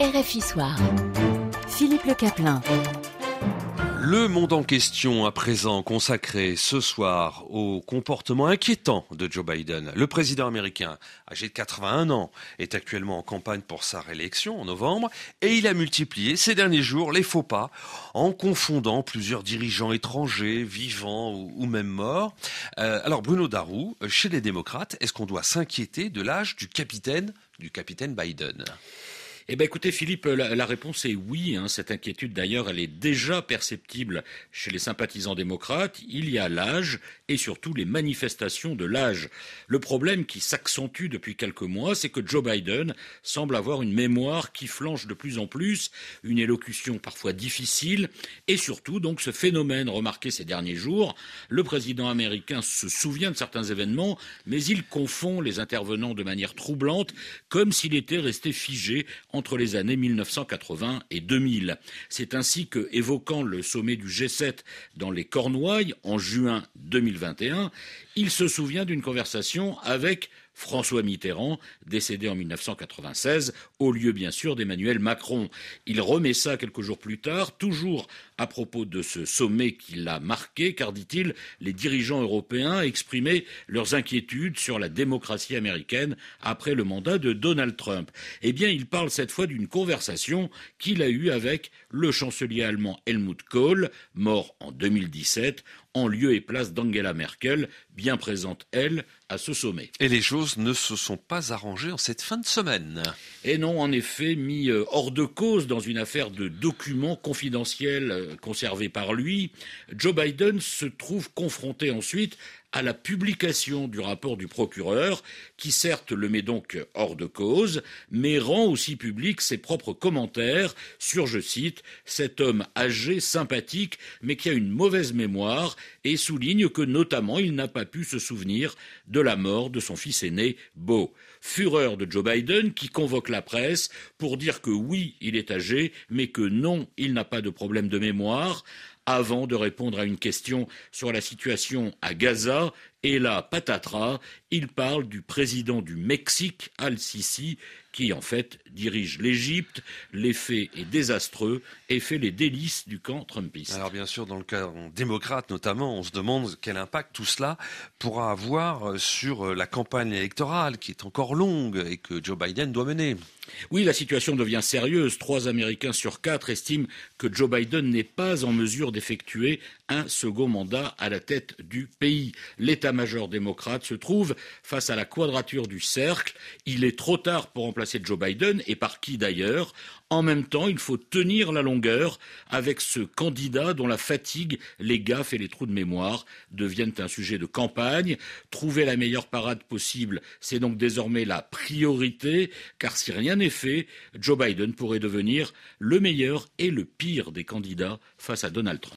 RFI Soir. Philippe Le Caplin. Le monde en question à présent consacré ce soir au comportement inquiétant de Joe Biden. Le président américain, âgé de 81 ans, est actuellement en campagne pour sa réélection en novembre et il a multiplié ces derniers jours les faux pas en confondant plusieurs dirigeants étrangers, vivants ou, même morts. Euh, alors Bruno Darou, chez les démocrates, est-ce qu'on doit s'inquiéter de l'âge du capitaine, du capitaine Biden? Eh bien, écoutez, Philippe, la, réponse est oui. Hein. Cette inquiétude, d'ailleurs, elle est déjà perceptible chez les sympathisants démocrates. Il y a l'âge et surtout les manifestations de l'âge. Le problème qui s'accentue depuis quelques mois, c'est que Joe Biden semble avoir une mémoire qui flanche de plus en plus, une élocution parfois difficile, et surtout, donc, ce phénomène remarqué ces derniers jours. Le président américain se souvient de certains événements, mais il confond les intervenants de manière troublante, comme s'il était resté figé entre les années 1980 et 2000. C'est ainsi que, évoquant le sommet du G7 dans les Cornouailles en juin 2021, il se souvient d'une conversation avec François Mitterrand, décédé en 1996, au lieu bien sûr d'Emmanuel Macron. Il remet ça quelques jours plus tard, toujours à propos de ce sommet qui l'a marqué, car dit-il, les dirigeants européens exprimaient leurs inquiétudes sur la démocratie américaine après le mandat de Donald Trump. Eh bien, il parle cette fois d'une conversation qu'il a eue avec le chancelier allemand Helmut Kohl, mort en 2017, en lieu et place d'Angela Merkel, bien présente, elle, à ce sommet. Et les choses ne se sont pas arrangées en cette fin de semaine. Et non, en effet, mis euh, hors de cause dans une affaire de documents confidentiels euh, conservés par lui, Joe Biden se trouve confronté ensuite à la publication du rapport du procureur, qui certes le met donc hors de cause, mais rend aussi public ses propres commentaires sur, je cite, cet homme âgé, sympathique, mais qui a une mauvaise mémoire, et souligne que notamment il n'a pas pu se souvenir de la mort de son fils aîné, Beau. Fureur de Joe Biden qui convoque la presse pour dire que oui, il est âgé, mais que non, il n'a pas de problème de mémoire, avant de répondre à une question sur la situation à Gaza. Et là, patatras, il parle du président du Mexique, Al-Sisi, qui en fait dirige l'Égypte. L'effet est désastreux et fait les délices du camp trumpiste. Alors bien sûr, dans le cas démocrate notamment, on se demande quel impact tout cela pourra avoir sur la campagne électorale qui est encore longue et que Joe Biden doit mener. Oui, la situation devient sérieuse. Trois Américains sur quatre estiment que Joe Biden n'est pas en mesure d'effectuer un second mandat à la tête du pays. L'état-major démocrate se trouve face à la quadrature du cercle. Il est trop tard pour remplacer Joe Biden, et par qui d'ailleurs? En même temps, il faut tenir la longueur avec ce candidat dont la fatigue, les gaffes et les trous de mémoire deviennent un sujet de campagne. Trouver la meilleure parade possible, c'est donc désormais la priorité, car si rien n'est fait, Joe Biden pourrait devenir le meilleur et le pire des candidats face à Donald Trump.